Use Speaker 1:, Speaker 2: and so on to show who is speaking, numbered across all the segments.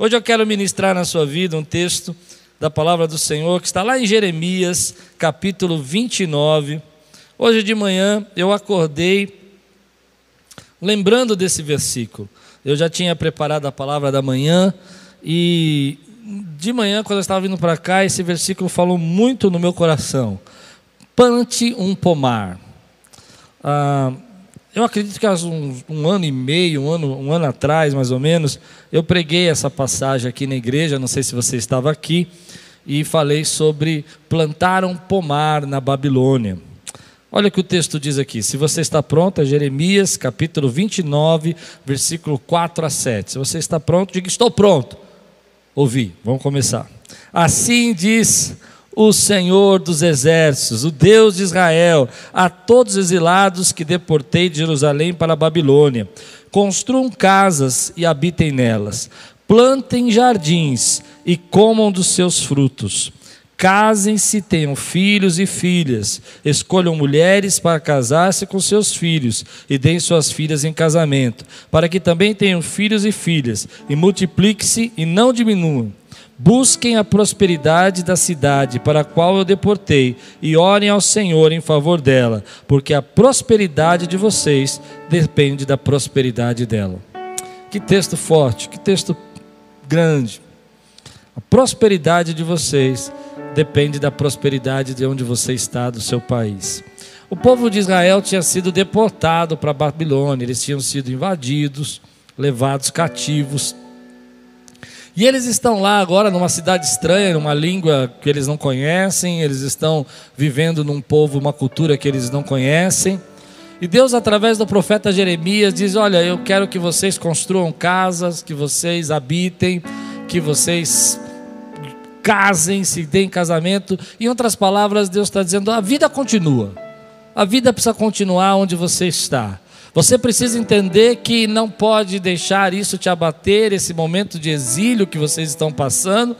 Speaker 1: Hoje eu quero ministrar na sua vida um texto da palavra do Senhor que está lá em Jeremias, capítulo 29. Hoje de manhã eu acordei lembrando desse versículo. Eu já tinha preparado a palavra da manhã e de manhã, quando eu estava vindo para cá, esse versículo falou muito no meu coração. Plante um pomar. Ah, eu acredito que há um, um, ano e meio, um ano, um ano atrás, mais ou menos, eu preguei essa passagem aqui na igreja, não sei se você estava aqui, e falei sobre plantar um pomar na Babilônia. Olha o que o texto diz aqui. Se você está pronto, é Jeremias capítulo 29, versículo 4 a 7. Se você está pronto, diga: Estou pronto. Ouvi, vamos começar. Assim diz o Senhor dos exércitos, o Deus de Israel, a todos os exilados que deportei de Jerusalém para a Babilônia: construam casas e habitem nelas, plantem jardins e comam dos seus frutos. Casem-se, tenham filhos e filhas, escolham mulheres para casar-se com seus filhos e deem suas filhas em casamento, para que também tenham filhos e filhas, e multiplique-se e não diminuam. Busquem a prosperidade da cidade para a qual eu deportei e orem ao Senhor em favor dela, porque a prosperidade de vocês depende da prosperidade dela. Que texto forte, que texto grande. A prosperidade de vocês depende da prosperidade de onde você está, do seu país. O povo de Israel tinha sido deportado para a Babilônia, eles tinham sido invadidos, levados cativos. E eles estão lá agora numa cidade estranha, numa língua que eles não conhecem, eles estão vivendo num povo, uma cultura que eles não conhecem. E Deus, através do profeta Jeremias, diz: Olha, eu quero que vocês construam casas, que vocês habitem, que vocês casem, se deem casamento. Em outras palavras, Deus está dizendo: a vida continua. A vida precisa continuar onde você está. Você precisa entender que não pode deixar isso te abater, esse momento de exílio que vocês estão passando,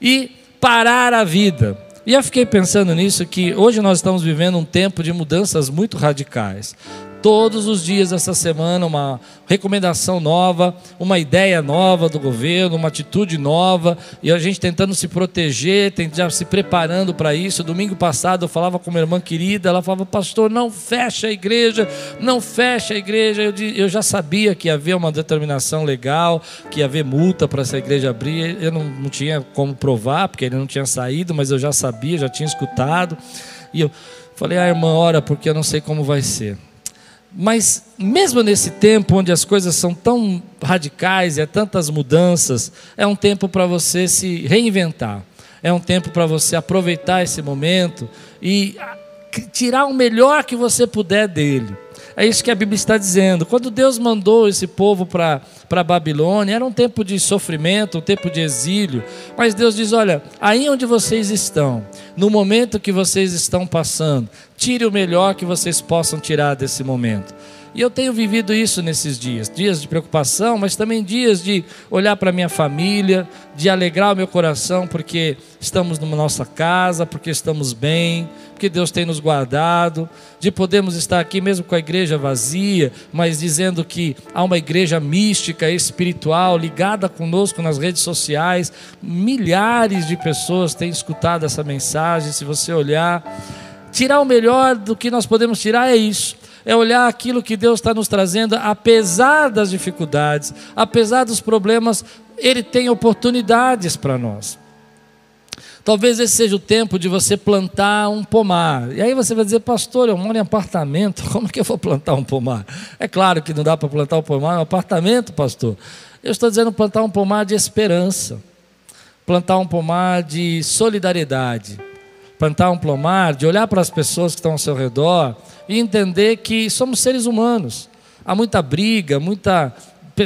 Speaker 1: e parar a vida. E eu fiquei pensando nisso que hoje nós estamos vivendo um tempo de mudanças muito radicais todos os dias essa semana uma recomendação nova, uma ideia nova do governo, uma atitude nova, e a gente tentando se proteger, já se preparando para isso. Domingo passado eu falava com uma irmã querida, ela falava, pastor, não fecha a igreja, não fecha a igreja. Eu, eu já sabia que ia haver uma determinação legal, que ia haver multa para essa igreja abrir. Eu não, não tinha como provar, porque ele não tinha saído, mas eu já sabia, já tinha escutado. E eu falei, ah, irmã, ora, porque eu não sei como vai ser. Mas mesmo nesse tempo onde as coisas são tão radicais e há tantas mudanças, é um tempo para você se reinventar. É um tempo para você aproveitar esse momento e tirar o melhor que você puder dele. É isso que a Bíblia está dizendo. Quando Deus mandou esse povo para a Babilônia, era um tempo de sofrimento, um tempo de exílio. Mas Deus diz: olha, aí onde vocês estão, no momento que vocês estão passando, tire o melhor que vocês possam tirar desse momento. E eu tenho vivido isso nesses dias, dias de preocupação, mas também dias de olhar para minha família, de alegrar o meu coração porque estamos numa nossa casa, porque estamos bem, porque Deus tem nos guardado, de podermos estar aqui mesmo com a igreja vazia, mas dizendo que há uma igreja mística, espiritual, ligada conosco nas redes sociais. Milhares de pessoas têm escutado essa mensagem, se você olhar. Tirar o melhor do que nós podemos tirar é isso é olhar aquilo que Deus está nos trazendo, apesar das dificuldades, apesar dos problemas, Ele tem oportunidades para nós. Talvez esse seja o tempo de você plantar um pomar. E aí você vai dizer, pastor, eu moro em apartamento, como que eu vou plantar um pomar? É claro que não dá para plantar um pomar em um apartamento, pastor. Eu estou dizendo plantar um pomar de esperança, plantar um pomar de solidariedade, plantar um pomar de olhar para as pessoas que estão ao seu redor e entender que somos seres humanos. Há muita briga, muita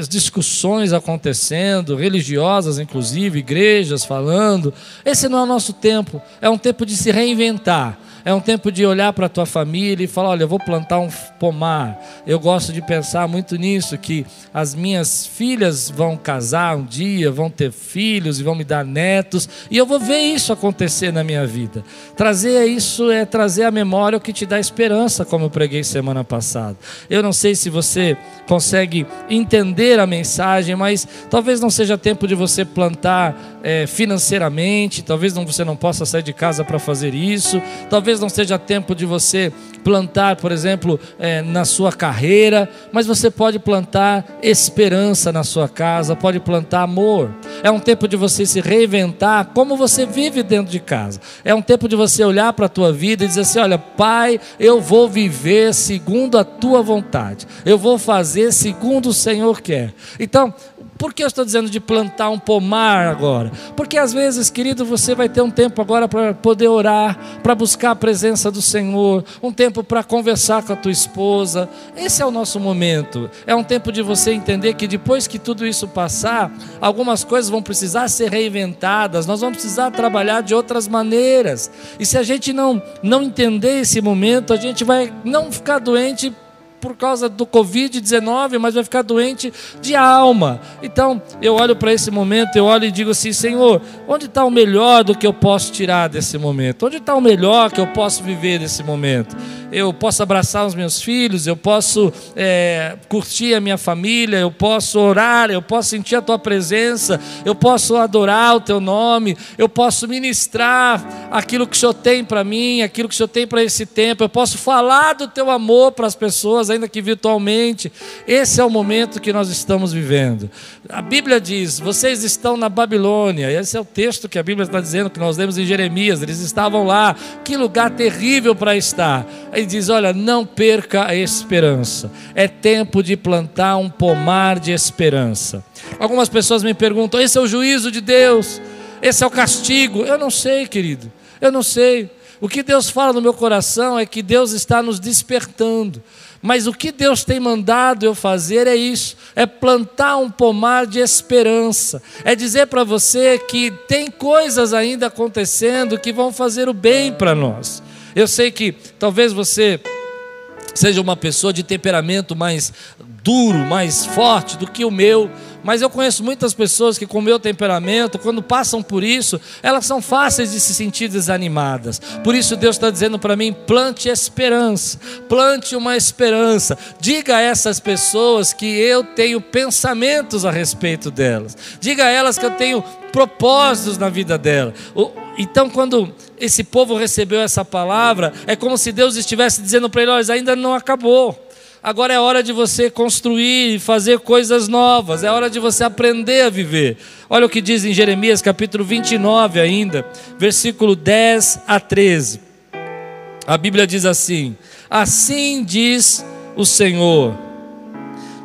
Speaker 1: discussões acontecendo, religiosas inclusive, igrejas falando. Esse não é o nosso tempo, é um tempo de se reinventar, É um tempo de olhar para a tua família e falar: olha, eu vou plantar um pomar. Eu gosto de pensar muito nisso, que as minhas filhas vão casar um dia, vão ter filhos e vão me dar netos, e eu vou ver isso acontecer na minha vida. Trazer isso é trazer a memória o que te dá esperança, como eu preguei semana passada. Eu não sei se você consegue entender a mensagem, mas talvez não seja tempo de você plantar é, financeiramente, talvez não, você não possa sair de casa para fazer isso, talvez não seja tempo de você plantar, por exemplo, é, na sua carreira, mas você pode plantar esperança na sua casa, pode plantar amor. É um tempo de você se reinventar como você vive dentro de casa. É um tempo de você olhar para a tua vida e dizer assim: olha, Pai, eu vou viver segundo a tua vontade, eu vou fazer segundo o Senhor quer. Então, por que eu estou dizendo de plantar um pomar agora? Porque às vezes, querido, você vai ter um tempo agora para poder orar, para buscar a presença do Senhor, um tempo para conversar com a tua esposa. Esse é o nosso momento. É um tempo de você entender que depois que tudo isso passar, algumas coisas vão precisar ser reinventadas, nós vamos precisar trabalhar de outras maneiras. E se a gente não não entender esse momento, a gente vai não ficar doente por causa do Covid-19, mas vai ficar doente de alma. Então, eu olho para esse momento, eu olho e digo assim: Senhor, onde está o melhor do que eu posso tirar desse momento? Onde está o melhor que eu posso viver desse momento? Eu posso abraçar os meus filhos, eu posso é, curtir a minha família, eu posso orar, eu posso sentir a tua presença, eu posso adorar o teu nome, eu posso ministrar aquilo que o Senhor tem para mim, aquilo que o Senhor tem para esse tempo, eu posso falar do teu amor para as pessoas, ainda que virtualmente. Esse é o momento que nós estamos vivendo. A Bíblia diz: vocês estão na Babilônia, esse é o texto que a Bíblia está dizendo, que nós lemos em Jeremias, eles estavam lá, que lugar terrível para estar ele diz: Olha, não perca a esperança. É tempo de plantar um pomar de esperança. Algumas pessoas me perguntam: esse é o juízo de Deus? Esse é o castigo? Eu não sei, querido. Eu não sei. O que Deus fala no meu coração é que Deus está nos despertando. Mas o que Deus tem mandado eu fazer é isso: é plantar um pomar de esperança, é dizer para você que tem coisas ainda acontecendo que vão fazer o bem para nós. Eu sei que talvez você seja uma pessoa de temperamento mais duro, mais forte do que o meu, mas eu conheço muitas pessoas que, com o meu temperamento, quando passam por isso, elas são fáceis de se sentir desanimadas. Por isso, Deus está dizendo para mim: plante esperança, plante uma esperança. Diga a essas pessoas que eu tenho pensamentos a respeito delas, diga a elas que eu tenho propósitos na vida delas. Então, quando esse povo recebeu essa palavra, é como se Deus estivesse dizendo para eles: ainda não acabou. Agora é hora de você construir e fazer coisas novas, é hora de você aprender a viver. Olha o que diz em Jeremias capítulo 29 ainda, versículo 10 a 13. A Bíblia diz assim: Assim diz o Senhor: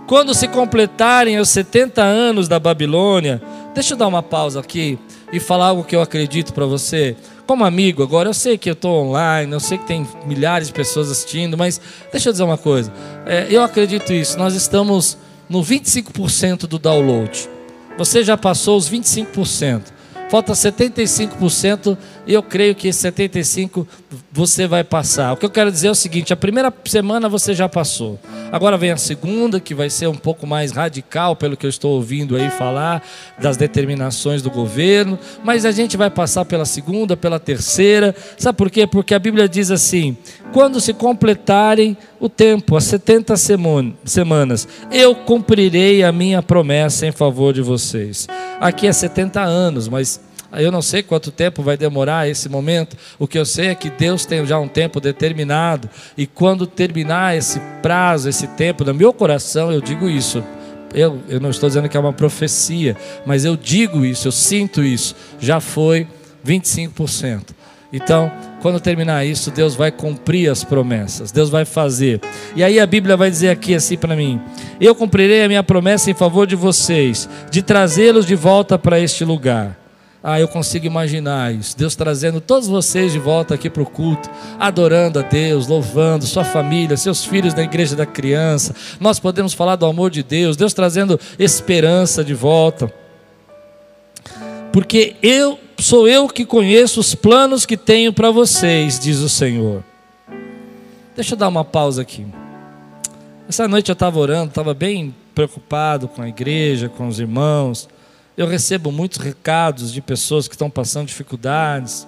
Speaker 1: Quando se completarem os 70 anos da Babilônia, deixa eu dar uma pausa aqui e falar algo que eu acredito para você. Como amigo, agora eu sei que eu estou online, eu sei que tem milhares de pessoas assistindo, mas deixa eu dizer uma coisa. É, eu acredito isso. Nós estamos no 25% do download. Você já passou os 25%. Falta 75% e eu creio que esse 75% você vai passar. O que eu quero dizer é o seguinte: a primeira semana você já passou. Agora vem a segunda, que vai ser um pouco mais radical, pelo que eu estou ouvindo aí falar, das determinações do governo. Mas a gente vai passar pela segunda, pela terceira. Sabe por quê? Porque a Bíblia diz assim: quando se completarem o tempo, as 70 semanas, eu cumprirei a minha promessa em favor de vocês. Aqui é 70 anos, mas eu não sei quanto tempo vai demorar esse momento. O que eu sei é que Deus tem já um tempo determinado. E quando terminar esse prazo, esse tempo, no meu coração, eu digo isso. Eu, eu não estou dizendo que é uma profecia, mas eu digo isso, eu sinto isso. Já foi 25%. Então, quando terminar isso, Deus vai cumprir as promessas, Deus vai fazer. E aí a Bíblia vai dizer aqui assim para mim: Eu cumprirei a minha promessa em favor de vocês, de trazê-los de volta para este lugar. Ah, eu consigo imaginar isso. Deus trazendo todos vocês de volta aqui para o culto, adorando a Deus, louvando sua família, seus filhos da igreja da criança. Nós podemos falar do amor de Deus, Deus trazendo esperança de volta. Porque eu sou eu que conheço os planos que tenho para vocês, diz o Senhor. Deixa eu dar uma pausa aqui. Essa noite eu estava orando, estava bem preocupado com a igreja, com os irmãos. Eu recebo muitos recados de pessoas que estão passando dificuldades.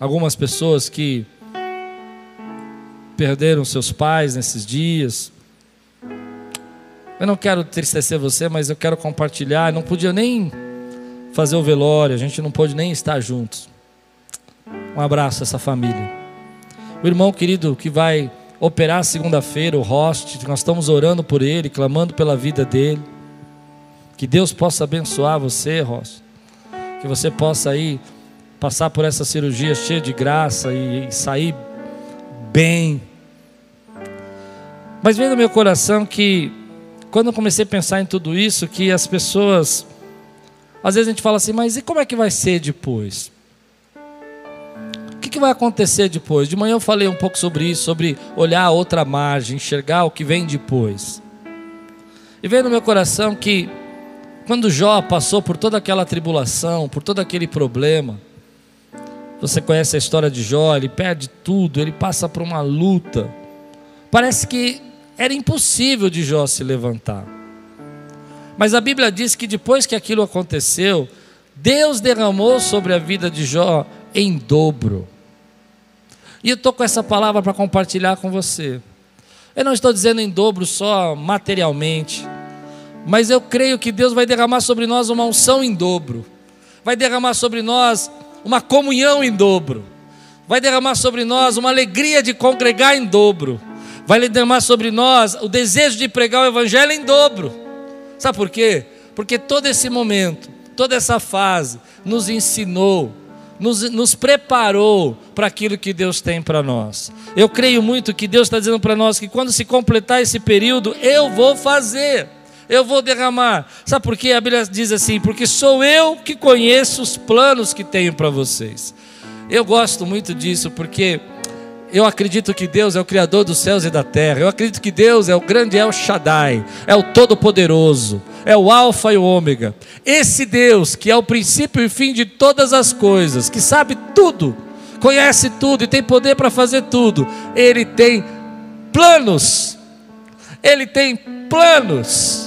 Speaker 1: Algumas pessoas que perderam seus pais nesses dias. Eu não quero entristecer você, mas eu quero compartilhar. Não podia nem fazer o velório, a gente não pôde nem estar juntos. Um abraço a essa família. O irmão querido que vai operar segunda-feira, o host, nós estamos orando por ele, clamando pela vida dele. Que Deus possa abençoar você, Ross. Que você possa aí passar por essa cirurgia cheia de graça e, e sair bem. Mas vem no meu coração que quando eu comecei a pensar em tudo isso, que as pessoas às vezes a gente fala assim, mas e como é que vai ser depois? O que, que vai acontecer depois? De manhã eu falei um pouco sobre isso, sobre olhar a outra margem, enxergar o que vem depois. E veio no meu coração que quando Jó passou por toda aquela tribulação, por todo aquele problema, você conhece a história de Jó, ele perde tudo, ele passa por uma luta. Parece que era impossível de Jó se levantar. Mas a Bíblia diz que depois que aquilo aconteceu, Deus derramou sobre a vida de Jó em dobro. E eu estou com essa palavra para compartilhar com você. Eu não estou dizendo em dobro só materialmente, mas eu creio que Deus vai derramar sobre nós uma unção em dobro, vai derramar sobre nós uma comunhão em dobro, vai derramar sobre nós uma alegria de congregar em dobro, vai derramar sobre nós o desejo de pregar o Evangelho em dobro. Sabe por quê? Porque todo esse momento, toda essa fase, nos ensinou, nos, nos preparou para aquilo que Deus tem para nós. Eu creio muito que Deus está dizendo para nós que quando se completar esse período, eu vou fazer eu vou derramar. Sabe por quê? A Bíblia diz assim: porque sou eu que conheço os planos que tenho para vocês. Eu gosto muito disso porque eu acredito que Deus é o Criador dos céus e da terra. Eu acredito que Deus é o grande El Shaddai, é o Todo-Poderoso, é o Alfa e o Ômega. Esse Deus que é o princípio e fim de todas as coisas, que sabe tudo, conhece tudo e tem poder para fazer tudo, ele tem planos. Ele tem planos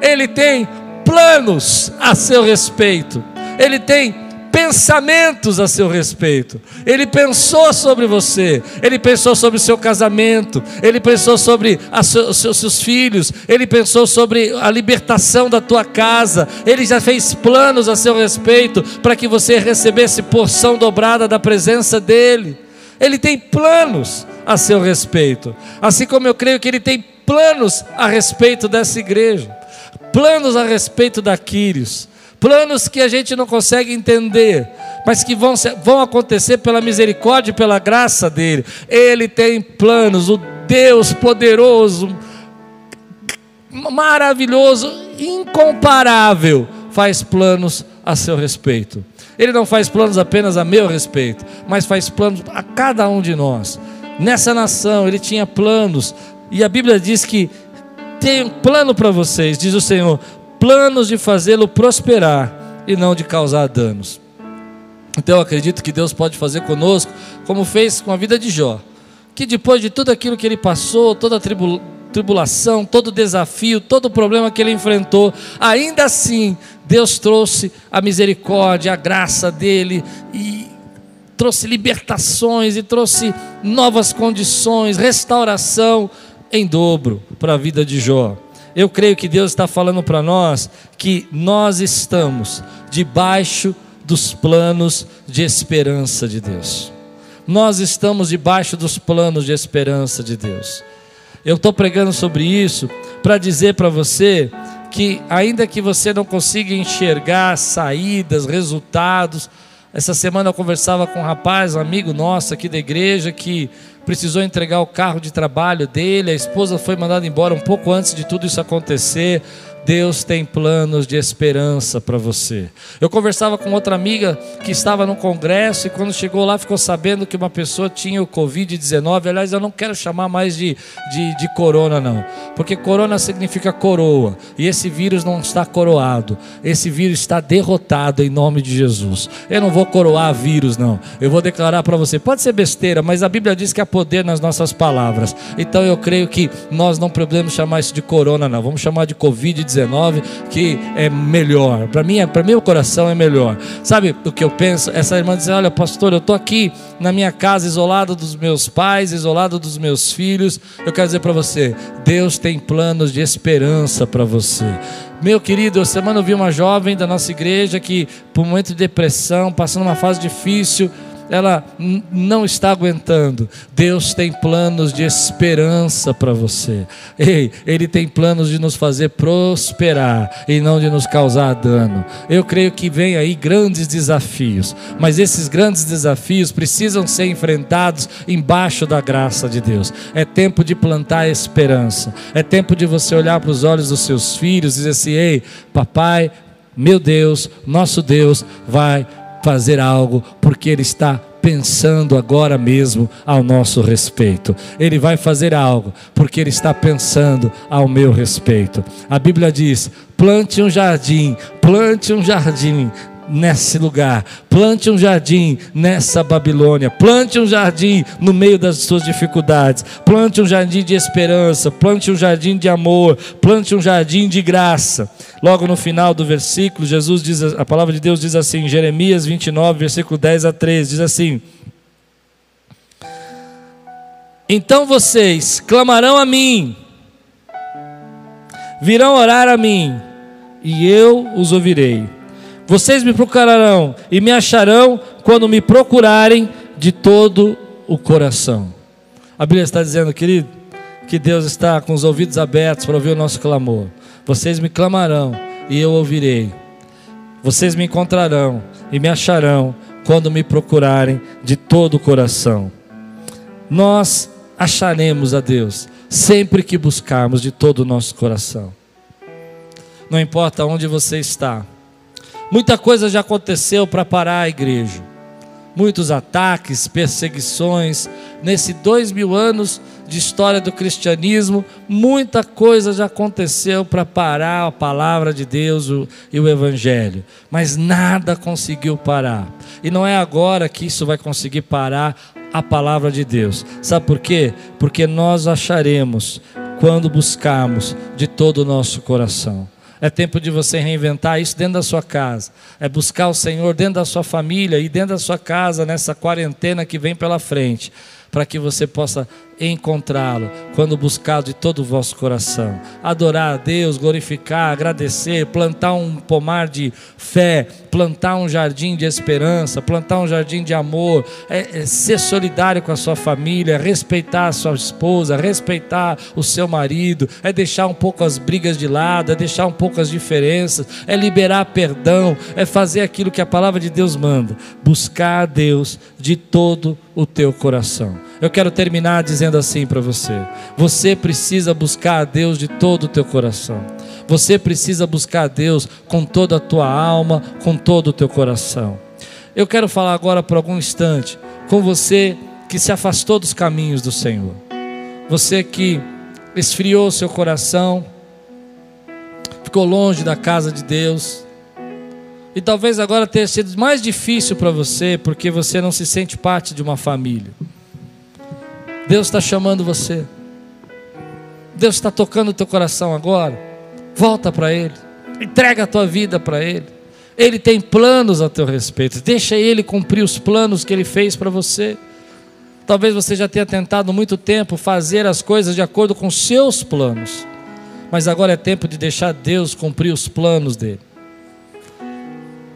Speaker 1: ele tem planos a seu respeito, ele tem pensamentos a seu respeito. Ele pensou sobre você, ele pensou sobre o seu casamento, ele pensou sobre os seus, seus filhos, ele pensou sobre a libertação da tua casa, ele já fez planos a seu respeito para que você recebesse porção dobrada da presença dele. Ele tem planos a seu respeito, assim como eu creio que ele tem planos a respeito dessa igreja planos a respeito da planos que a gente não consegue entender, mas que vão, vão acontecer pela misericórdia e pela graça dele. Ele tem planos, o Deus poderoso, maravilhoso, incomparável, faz planos a seu respeito. Ele não faz planos apenas a meu respeito, mas faz planos a cada um de nós. Nessa nação, ele tinha planos, e a Bíblia diz que tenho um plano para vocês, diz o Senhor, planos de fazê-lo prosperar e não de causar danos. Então eu acredito que Deus pode fazer conosco, como fez com a vida de Jó, que depois de tudo aquilo que ele passou, toda a tribulação, todo o desafio, todo problema que ele enfrentou, ainda assim Deus trouxe a misericórdia, a graça dele e trouxe libertações e trouxe novas condições, restauração em dobro para a vida de Jó. Eu creio que Deus está falando para nós que nós estamos debaixo dos planos de esperança de Deus. Nós estamos debaixo dos planos de esperança de Deus. Eu estou pregando sobre isso para dizer para você que, ainda que você não consiga enxergar saídas, resultados, essa semana eu conversava com um rapaz, um amigo nosso aqui da igreja, que precisou entregar o carro de trabalho dele, a esposa foi mandada embora um pouco antes de tudo isso acontecer. Deus tem planos de esperança para você. Eu conversava com outra amiga que estava no congresso e quando chegou lá ficou sabendo que uma pessoa tinha o Covid-19. Aliás, eu não quero chamar mais de, de, de corona, não, porque corona significa coroa e esse vírus não está coroado, esse vírus está derrotado em nome de Jesus. Eu não vou coroar vírus, não, eu vou declarar para você. Pode ser besteira, mas a Bíblia diz que há poder nas nossas palavras, então eu creio que nós não podemos chamar isso de corona, não, vamos chamar de Covid-19 que é melhor. Para mim, para meu coração é melhor. Sabe o que eu penso? Essa irmã diz: "Olha, pastor, eu estou aqui na minha casa isolado dos meus pais, isolado dos meus filhos. Eu quero dizer para você, Deus tem planos de esperança para você. Meu querido, semana eu vi uma jovem da nossa igreja que, por um momento de depressão, passando uma fase difícil, ela não está aguentando. Deus tem planos de esperança para você. Ei, Ele tem planos de nos fazer prosperar e não de nos causar dano. Eu creio que vem aí grandes desafios, mas esses grandes desafios precisam ser enfrentados embaixo da graça de Deus. É tempo de plantar esperança. É tempo de você olhar para os olhos dos seus filhos e dizer assim: ei, papai, meu Deus, nosso Deus vai fazer algo, porque Ele está pensando agora mesmo ao nosso respeito. Ele vai fazer algo, porque Ele está pensando ao meu respeito. A Bíblia diz: plante um jardim, plante um jardim nesse lugar. Plante um jardim nessa Babilônia. Plante um jardim no meio das suas dificuldades. Plante um jardim de esperança. Plante um jardim de amor. Plante um jardim de graça. Logo no final do versículo, Jesus diz, a palavra de Deus diz assim, Jeremias 29, versículo 10 a 13, diz assim: Então vocês clamarão a mim, virão orar a mim, e eu os ouvirei. Vocês me procurarão e me acharão quando me procurarem de todo o coração. A Bíblia está dizendo, querido, que Deus está com os ouvidos abertos para ouvir o nosso clamor. Vocês me clamarão e eu ouvirei. Vocês me encontrarão e me acharão quando me procurarem de todo o coração. Nós acharemos a Deus sempre que buscarmos de todo o nosso coração. Não importa onde você está Muita coisa já aconteceu para parar a igreja. Muitos ataques, perseguições. Nesse dois mil anos de história do cristianismo, muita coisa já aconteceu para parar a palavra de Deus e o Evangelho. Mas nada conseguiu parar. E não é agora que isso vai conseguir parar a palavra de Deus. Sabe por quê? Porque nós acharemos quando buscarmos de todo o nosso coração. É tempo de você reinventar isso dentro da sua casa. É buscar o Senhor dentro da sua família e dentro da sua casa nessa quarentena que vem pela frente, para que você possa encontrá-lo quando buscar de todo o vosso coração. Adorar a Deus, glorificar, agradecer, plantar um pomar de fé, plantar um jardim de esperança, plantar um jardim de amor, é, é ser solidário com a sua família, respeitar a sua esposa, respeitar o seu marido, é deixar um pouco as brigas de lado, é deixar um pouco as diferenças, é liberar perdão, é fazer aquilo que a palavra de Deus manda, buscar a Deus de todo o teu coração. Eu quero terminar dizendo assim para você: você precisa buscar a Deus de todo o teu coração. Você precisa buscar a Deus com toda a tua alma, com todo o teu coração. Eu quero falar agora por algum instante com você que se afastou dos caminhos do Senhor. Você que esfriou seu coração, ficou longe da casa de Deus. E talvez agora tenha sido mais difícil para você porque você não se sente parte de uma família. Deus está chamando você. Deus está tocando o teu coração agora. Volta para Ele. Entrega a tua vida para Ele. Ele tem planos a teu respeito. Deixa Ele cumprir os planos que Ele fez para você. Talvez você já tenha tentado muito tempo fazer as coisas de acordo com seus planos. Mas agora é tempo de deixar Deus cumprir os planos dele.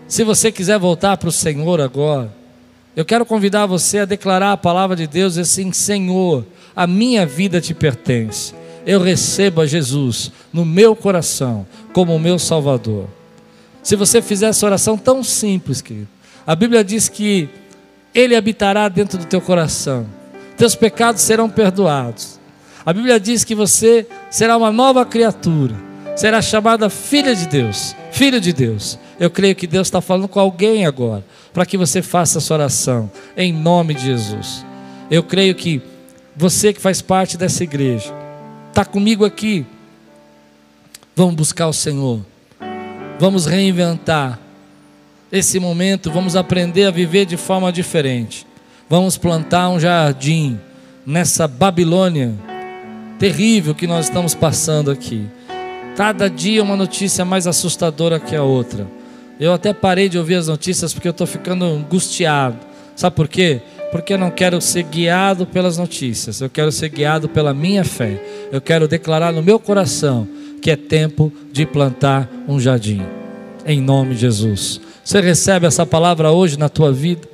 Speaker 1: Se você quiser voltar para o Senhor agora, eu quero convidar você a declarar a palavra de Deus assim: Senhor, a minha vida te pertence. Eu recebo a Jesus no meu coração como o meu Salvador. Se você fizer essa oração tão simples, querido, a Bíblia diz que Ele habitará dentro do teu coração, teus pecados serão perdoados. A Bíblia diz que você será uma nova criatura será chamada filha de Deus, filho de Deus. Eu creio que Deus está falando com alguém agora, para que você faça essa oração, em nome de Jesus. Eu creio que você que faz parte dessa igreja, está comigo aqui. Vamos buscar o Senhor, vamos reinventar esse momento, vamos aprender a viver de forma diferente. Vamos plantar um jardim nessa Babilônia terrível que nós estamos passando aqui. Cada dia uma notícia mais assustadora que a outra. Eu até parei de ouvir as notícias porque eu estou ficando angustiado. Sabe por quê? Porque eu não quero ser guiado pelas notícias, eu quero ser guiado pela minha fé. Eu quero declarar no meu coração que é tempo de plantar um jardim. Em nome de Jesus. Você recebe essa palavra hoje na tua vida?